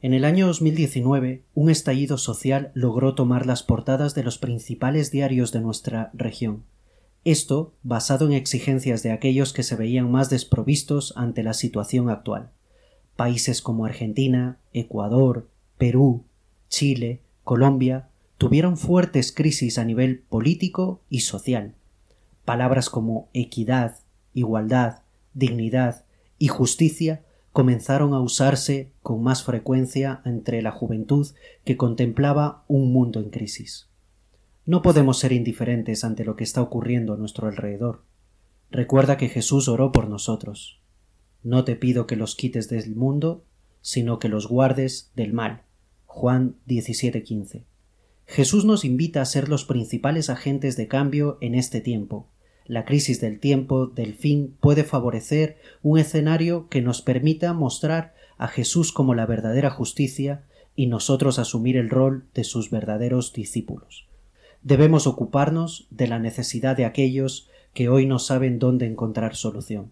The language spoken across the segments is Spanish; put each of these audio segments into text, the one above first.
En el año 2019, un estallido social logró tomar las portadas de los principales diarios de nuestra región. Esto basado en exigencias de aquellos que se veían más desprovistos ante la situación actual. Países como Argentina, Ecuador, Perú, Chile, Colombia tuvieron fuertes crisis a nivel político y social. Palabras como equidad, igualdad, dignidad y justicia comenzaron a usarse con más frecuencia entre la juventud que contemplaba un mundo en crisis. No podemos ser indiferentes ante lo que está ocurriendo a nuestro alrededor. Recuerda que Jesús oró por nosotros. No te pido que los quites del mundo, sino que los guardes del mal. Juan 17:15. Jesús nos invita a ser los principales agentes de cambio en este tiempo, la crisis del tiempo, del fin, puede favorecer un escenario que nos permita mostrar a Jesús como la verdadera justicia y nosotros asumir el rol de sus verdaderos discípulos. Debemos ocuparnos de la necesidad de aquellos que hoy no saben dónde encontrar solución.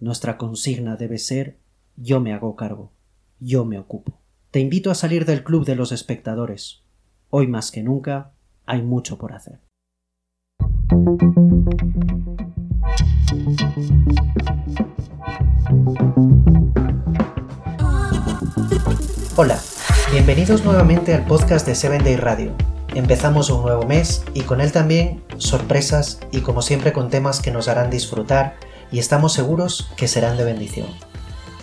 Nuestra consigna debe ser yo me hago cargo, yo me ocupo. Te invito a salir del club de los espectadores. Hoy más que nunca hay mucho por hacer. Hola, bienvenidos nuevamente al podcast de Seven Day Radio. Empezamos un nuevo mes y con él también sorpresas y como siempre con temas que nos harán disfrutar y estamos seguros que serán de bendición.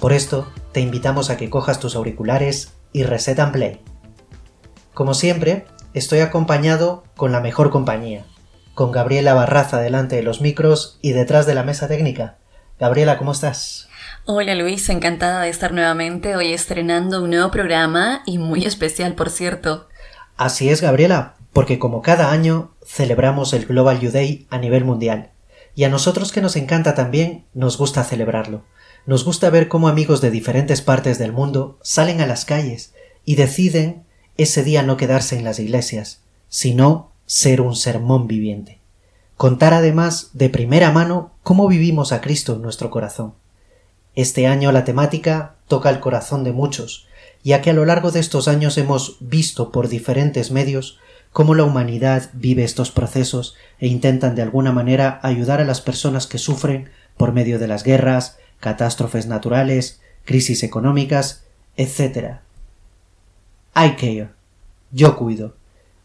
Por esto, te invitamos a que cojas tus auriculares y resetan play. Como siempre, estoy acompañado con la mejor compañía, con Gabriela Barraza delante de los micros y detrás de la mesa técnica. Gabriela, ¿cómo estás? Hola Luis, encantada de estar nuevamente hoy estrenando un nuevo programa y muy especial, por cierto. Así es, Gabriela, porque como cada año celebramos el Global Youth Day a nivel mundial. Y a nosotros que nos encanta también, nos gusta celebrarlo. Nos gusta ver cómo amigos de diferentes partes del mundo salen a las calles y deciden ese día no quedarse en las iglesias, sino ser un sermón viviente. Contar además de primera mano cómo vivimos a Cristo en nuestro corazón. Este año la temática toca el corazón de muchos, ya que a lo largo de estos años hemos visto por diferentes medios cómo la humanidad vive estos procesos e intentan de alguna manera ayudar a las personas que sufren por medio de las guerras, catástrofes naturales, crisis económicas, etc. I care. Yo cuido.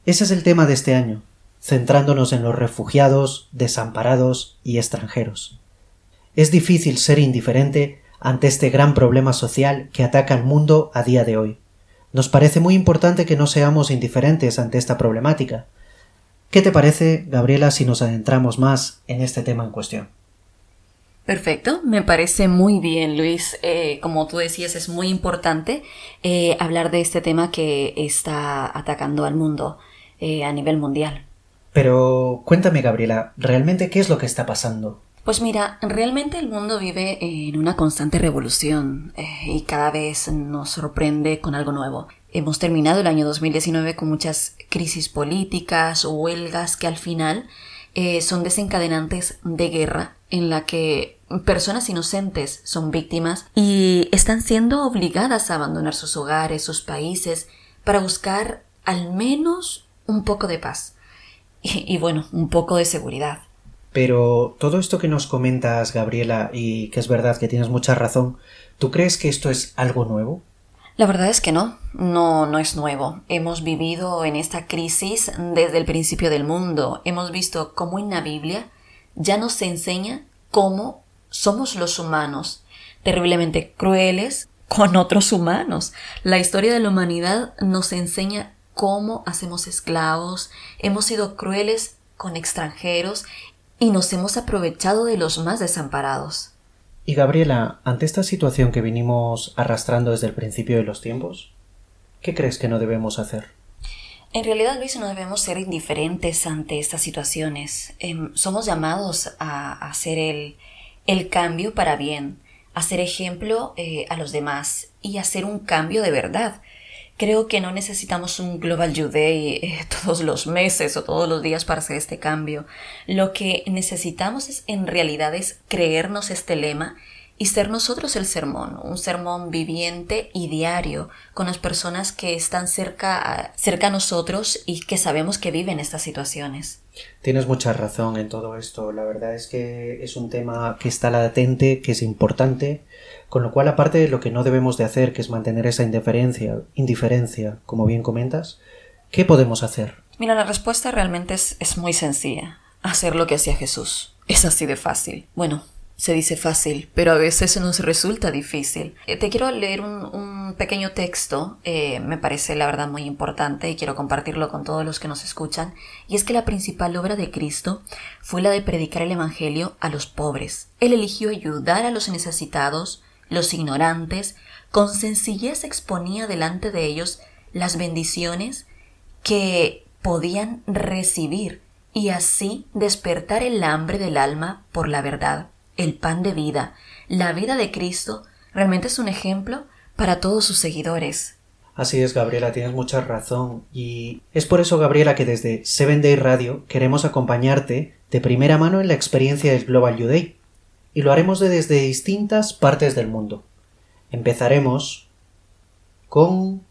Ese es el tema de este año, centrándonos en los refugiados, desamparados y extranjeros. Es difícil ser indiferente ante este gran problema social que ataca al mundo a día de hoy. Nos parece muy importante que no seamos indiferentes ante esta problemática. ¿Qué te parece, Gabriela, si nos adentramos más en este tema en cuestión? Perfecto, me parece muy bien, Luis. Eh, como tú decías, es muy importante eh, hablar de este tema que está atacando al mundo. Eh, a nivel mundial. Pero cuéntame, Gabriela, ¿realmente qué es lo que está pasando? Pues mira, realmente el mundo vive en una constante revolución eh, y cada vez nos sorprende con algo nuevo. Hemos terminado el año 2019 con muchas crisis políticas huelgas que al final eh, son desencadenantes de guerra en la que personas inocentes son víctimas y están siendo obligadas a abandonar sus hogares, sus países, para buscar al menos un poco de paz y, bueno, un poco de seguridad. Pero todo esto que nos comentas, Gabriela, y que es verdad que tienes mucha razón, ¿tú crees que esto es algo nuevo? La verdad es que no, no, no es nuevo. Hemos vivido en esta crisis desde el principio del mundo. Hemos visto cómo en la Biblia ya nos enseña cómo somos los humanos, terriblemente crueles con otros humanos. La historia de la humanidad nos enseña cómo hacemos esclavos, hemos sido crueles con extranjeros y nos hemos aprovechado de los más desamparados. Y Gabriela, ante esta situación que vinimos arrastrando desde el principio de los tiempos, ¿qué crees que no debemos hacer? En realidad, Luis, no debemos ser indiferentes ante estas situaciones. Em, somos llamados a, hacer el, el, cambio para bien, a ser ejemplo eh, a los demás y hacer un cambio de verdad. Creo que no necesitamos un Global You Day eh, todos los meses o todos los días para hacer este cambio. Lo que necesitamos es, en realidad es creernos este lema y ser nosotros el sermón, un sermón viviente y diario con las personas que están cerca, cerca a nosotros y que sabemos que viven estas situaciones. Tienes mucha razón en todo esto. La verdad es que es un tema que está latente, que es importante, con lo cual aparte de lo que no debemos de hacer, que es mantener esa indiferencia, indiferencia, como bien comentas, ¿qué podemos hacer? Mira, la respuesta realmente es, es muy sencilla. Hacer lo que hacía Jesús. Es así de fácil. Bueno, se dice fácil, pero a veces nos resulta difícil. Eh, te quiero leer un, pequeño texto, eh, me parece la verdad muy importante y quiero compartirlo con todos los que nos escuchan, y es que la principal obra de Cristo fue la de predicar el Evangelio a los pobres. Él eligió ayudar a los necesitados, los ignorantes, con sencillez exponía delante de ellos las bendiciones que podían recibir y así despertar el hambre del alma por la verdad el pan de vida, la vida de Cristo, realmente es un ejemplo para todos sus seguidores. Así es, Gabriela, tienes mucha razón. Y es por eso, Gabriela, que desde Seven Day Radio queremos acompañarte de primera mano en la experiencia del Global You. Y lo haremos desde distintas partes del mundo. Empezaremos con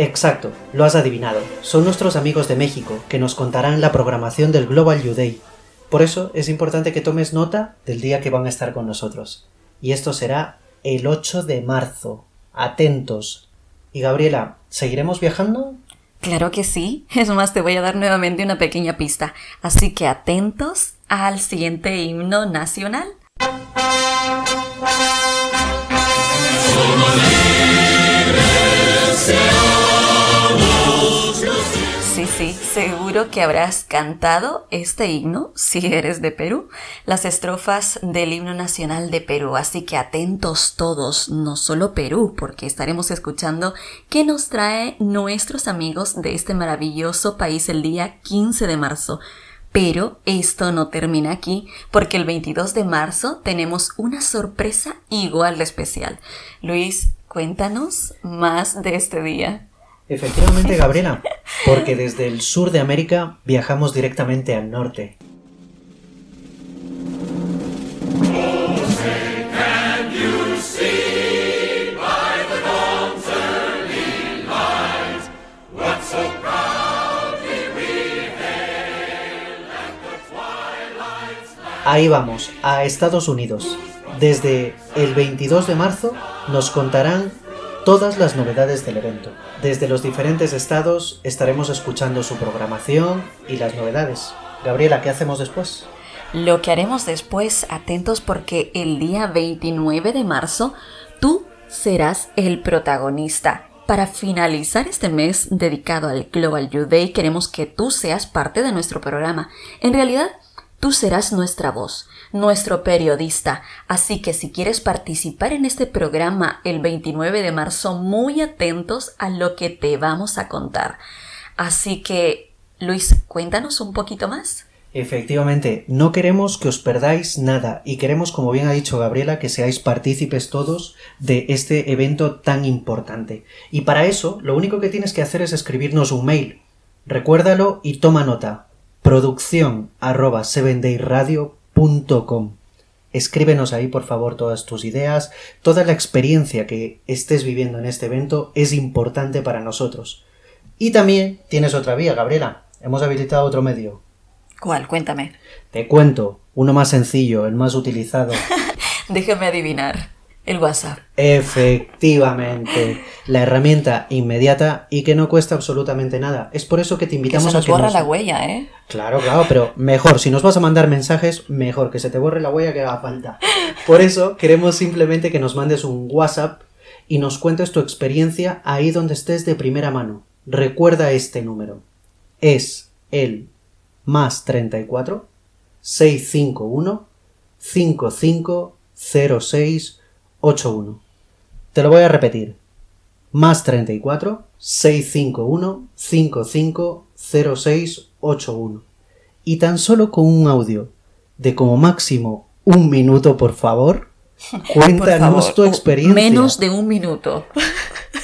Exacto, lo has adivinado. Son nuestros amigos de México que nos contarán la programación del Global You Day. Por eso es importante que tomes nota del día que van a estar con nosotros. Y esto será el 8 de marzo. Atentos. Y Gabriela, ¿seguiremos viajando? Claro que sí. Es más, te voy a dar nuevamente una pequeña pista. Así que atentos al siguiente himno nacional. Sí, seguro que habrás cantado este himno si eres de Perú, las estrofas del himno nacional de Perú, así que atentos todos, no solo Perú, porque estaremos escuchando qué nos trae nuestros amigos de este maravilloso país el día 15 de marzo. Pero esto no termina aquí, porque el 22 de marzo tenemos una sorpresa igual de especial. Luis, cuéntanos más de este día. Efectivamente, Gabriela, porque desde el sur de América viajamos directamente al norte. Ahí vamos, a Estados Unidos. Desde el 22 de marzo nos contarán todas las novedades del evento. Desde los diferentes estados estaremos escuchando su programación y las novedades. Gabriela, ¿qué hacemos después? Lo que haremos después, atentos porque el día 29 de marzo tú serás el protagonista. Para finalizar este mes dedicado al Global Youth Day, queremos que tú seas parte de nuestro programa. En realidad, tú serás nuestra voz nuestro periodista. Así que si quieres participar en este programa el 29 de marzo, muy atentos a lo que te vamos a contar. Así que, Luis, cuéntanos un poquito más. Efectivamente, no queremos que os perdáis nada y queremos, como bien ha dicho Gabriela, que seáis partícipes todos de este evento tan importante. Y para eso, lo único que tienes que hacer es escribirnos un mail. Recuérdalo y toma nota. Producción arroba Escríbenos ahí, por favor, todas tus ideas, toda la experiencia que estés viviendo en este evento es importante para nosotros. Y también tienes otra vía, Gabriela. Hemos habilitado otro medio. ¿Cuál? Cuéntame. Te cuento, uno más sencillo, el más utilizado. Déjame adivinar. El WhatsApp. Efectivamente, la herramienta inmediata y que no cuesta absolutamente nada. Es por eso que te invitamos que se nos a borra la huella, ¿eh? Claro, claro, pero mejor, si nos vas a mandar mensajes, mejor que se te borre la huella que haga falta. Por eso queremos simplemente que nos mandes un WhatsApp y nos cuentes tu experiencia ahí donde estés de primera mano. Recuerda este número. Es el más 34 651 5506 81. Te lo voy a repetir. Más 34 651 550681. Y tan solo con un audio de como máximo un minuto, por favor, cuéntanos tu experiencia. Menos de un minuto.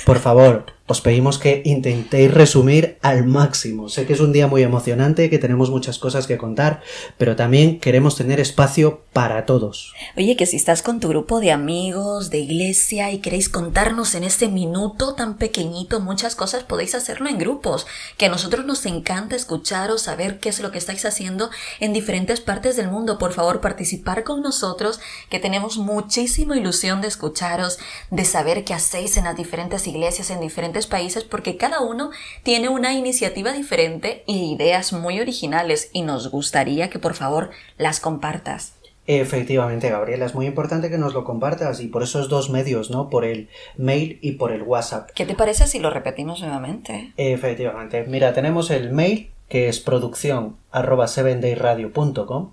Por favor, os pedimos que intentéis resumir al máximo. Sé que es un día muy emocionante, que tenemos muchas cosas que contar, pero también queremos tener espacio para todos. Oye, que si estás con tu grupo de amigos, de iglesia y queréis contarnos en este minuto tan pequeñito muchas cosas, podéis hacerlo en grupos, que a nosotros nos encanta escucharos, saber qué es lo que estáis haciendo en diferentes partes del mundo. Por favor, participar con nosotros, que tenemos muchísima ilusión de escucharos, de saber qué hacéis en las diferentes iglesias, en diferentes países porque cada uno tiene una iniciativa diferente y ideas muy originales y nos gustaría que por favor las compartas. Efectivamente, Gabriela, es muy importante que nos lo compartas y por esos dos medios, ¿no? Por el mail y por el WhatsApp. ¿Qué te parece si lo repetimos nuevamente? Efectivamente. Mira, tenemos el mail que es producción arroba sevendayradio.com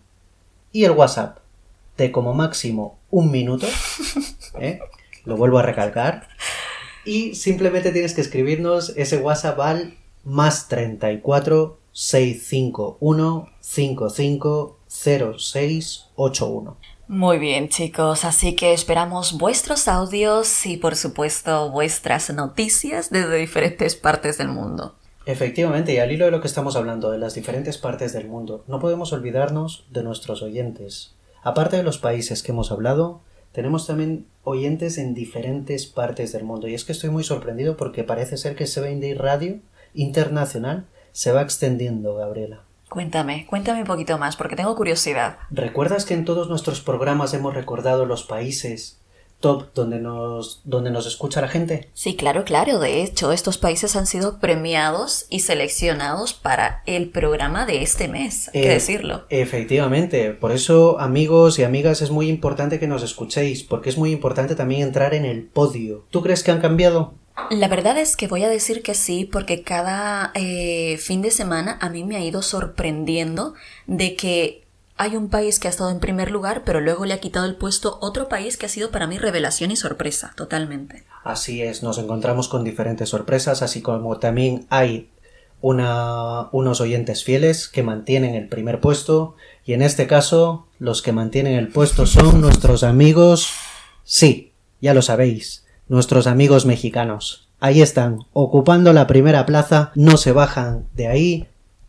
y el WhatsApp de como máximo un minuto. ¿eh? Lo vuelvo a recalcar. Y simplemente tienes que escribirnos ese WhatsApp al más 34 651 55 0681. Muy bien chicos, así que esperamos vuestros audios y por supuesto vuestras noticias desde diferentes partes del mundo. Efectivamente, y al hilo de lo que estamos hablando, de las diferentes partes del mundo, no podemos olvidarnos de nuestros oyentes. Aparte de los países que hemos hablado, tenemos también oyentes en diferentes partes del mundo. Y es que estoy muy sorprendido porque parece ser que Seven Day Radio Internacional se va extendiendo, Gabriela. Cuéntame, cuéntame un poquito más, porque tengo curiosidad. ¿Recuerdas que en todos nuestros programas hemos recordado los países top donde nos, donde nos escucha la gente? Sí, claro, claro. De hecho, estos países han sido premiados y seleccionados para el programa de este mes, hay que eh, decirlo. Efectivamente. Por eso, amigos y amigas, es muy importante que nos escuchéis, porque es muy importante también entrar en el podio. ¿Tú crees que han cambiado? La verdad es que voy a decir que sí, porque cada eh, fin de semana a mí me ha ido sorprendiendo de que hay un país que ha estado en primer lugar, pero luego le ha quitado el puesto otro país que ha sido para mí revelación y sorpresa, totalmente. Así es, nos encontramos con diferentes sorpresas, así como también hay una, unos oyentes fieles que mantienen el primer puesto, y en este caso, los que mantienen el puesto son nuestros amigos, sí, ya lo sabéis, nuestros amigos mexicanos. Ahí están, ocupando la primera plaza, no se bajan de ahí,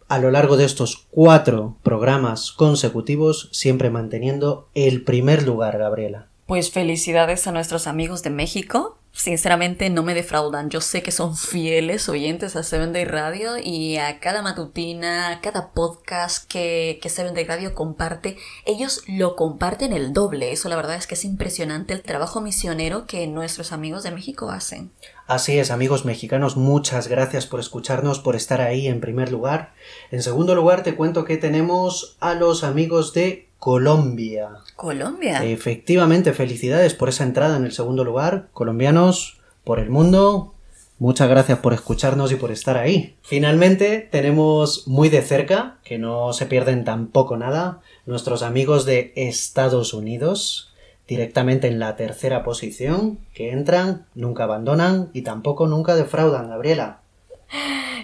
a lo largo de estos cuatro programas consecutivos, siempre manteniendo el primer lugar, Gabriela. Pues felicidades a nuestros amigos de México. Sinceramente no me defraudan. Yo sé que son fieles oyentes a Seven Day Radio y a cada matutina, a cada podcast que, que Seven Day Radio comparte, ellos lo comparten el doble. Eso la verdad es que es impresionante el trabajo misionero que nuestros amigos de México hacen. Así es, amigos mexicanos, muchas gracias por escucharnos, por estar ahí en primer lugar. En segundo lugar, te cuento que tenemos a los amigos de Colombia. Colombia. Efectivamente, felicidades por esa entrada en el segundo lugar. Colombianos, por el mundo, Muchas gracias por escucharnos y por estar ahí. Finalmente tenemos muy de cerca, que no se pierden tampoco nada, nuestros amigos de Estados Unidos directamente en la tercera posición, que entran, nunca abandonan y tampoco nunca defraudan, Gabriela.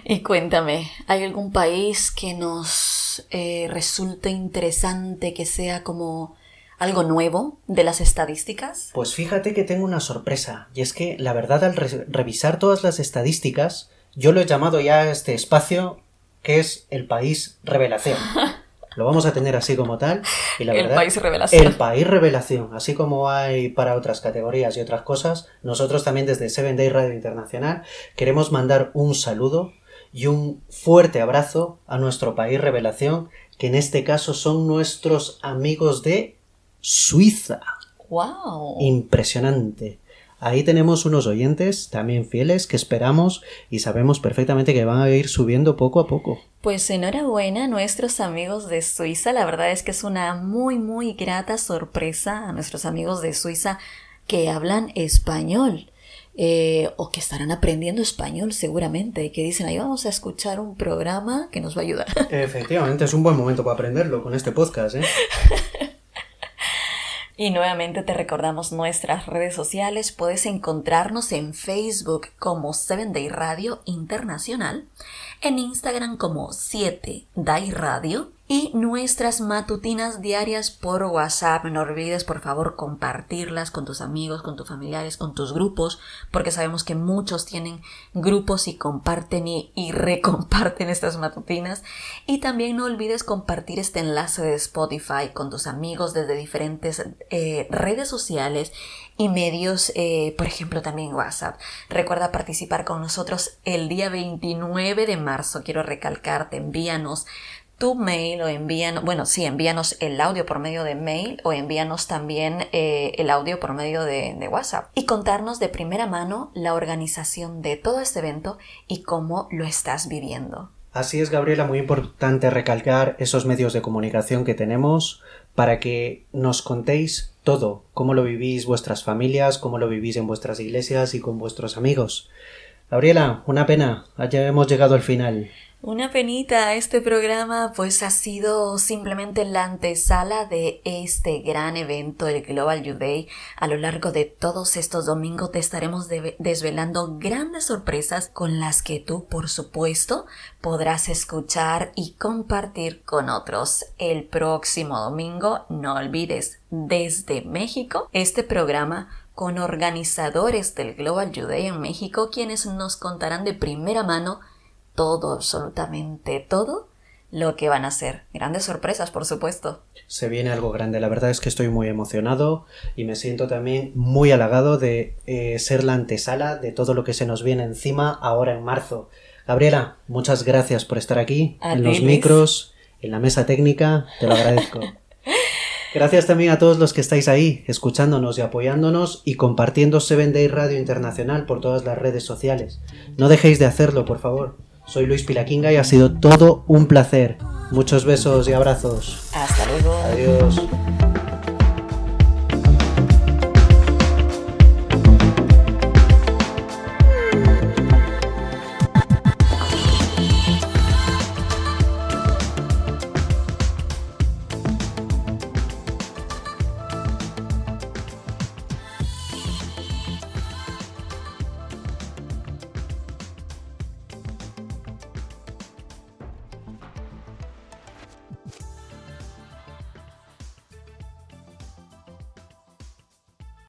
Y cuéntame, ¿hay algún país que nos eh, resulte interesante que sea como algo nuevo de las estadísticas? Pues fíjate que tengo una sorpresa, y es que la verdad al revisar todas las estadísticas, yo lo he llamado ya a este espacio que es el país revelación. Lo vamos a tener así como tal. Y la el país revelación. El país revelación. Así como hay para otras categorías y otras cosas, nosotros también desde Seven Day Radio Internacional queremos mandar un saludo y un fuerte abrazo a nuestro país revelación, que en este caso son nuestros amigos de Suiza. ¡Wow! Impresionante. Ahí tenemos unos oyentes también fieles que esperamos y sabemos perfectamente que van a ir subiendo poco a poco. Pues enhorabuena a nuestros amigos de Suiza. La verdad es que es una muy muy grata sorpresa a nuestros amigos de Suiza que hablan español. Eh, o que estarán aprendiendo español seguramente, que dicen ahí vamos a escuchar un programa que nos va a ayudar. Efectivamente, es un buen momento para aprenderlo con este podcast, ¿eh? Y nuevamente te recordamos nuestras redes sociales. Puedes encontrarnos en Facebook como 7 Day Radio Internacional, en Instagram como 7 Day Radio y nuestras matutinas diarias por WhatsApp. No olvides por favor compartirlas con tus amigos, con tus familiares, con tus grupos, porque sabemos que muchos tienen grupos y comparten y, recomparten estas matutinas. Y también no olvides compartir este enlace de Spotify con tus amigos desde diferentes eh, redes sociales y medios, eh, por ejemplo también WhatsApp. Recuerda participar con nosotros el día 29 de marzo. Quiero recalcarte, envíanos tu mail o envíanos, bueno, sí, envíanos el audio por medio de mail o envíanos también eh, el audio por medio de, de, WhatsApp y contarnos de primera mano la organización de todo este evento y cómo lo estás viviendo. Así es, Gabriela, muy importante recalcar esos medios de comunicación que tenemos para que nos contéis todo, cómo lo vivís vuestras familias, cómo lo vivís en vuestras iglesias y con vuestros amigos. Gabriela, una pena, ya hemos llegado al final. Una penita, este programa pues ha sido simplemente la antesala de este gran evento, el Global Youth Day. A lo largo de todos estos domingos te estaremos desvelando grandes sorpresas con las que tú, por supuesto, podrás escuchar y compartir con otros. El próximo domingo, no olvides, desde México, este programa con organizadores del Global Youth Day en México, quienes nos contarán de primera mano todo, absolutamente todo lo que van a ser. Grandes sorpresas, por supuesto. Se viene algo grande. La verdad es que estoy muy emocionado y me siento también muy halagado de eh, ser la antesala de todo lo que se nos viene encima ahora en marzo. Gabriela, muchas gracias por estar aquí, en los micros, en la mesa técnica. Te lo agradezco. Gracias también a todos los que estáis ahí, escuchándonos y apoyándonos y compartiendo Seven Day Radio Internacional por todas las redes sociales. No dejéis de hacerlo, por favor. Soy Luis Pilaquinga y ha sido todo un placer. Muchos besos y abrazos. Hasta luego. Adiós.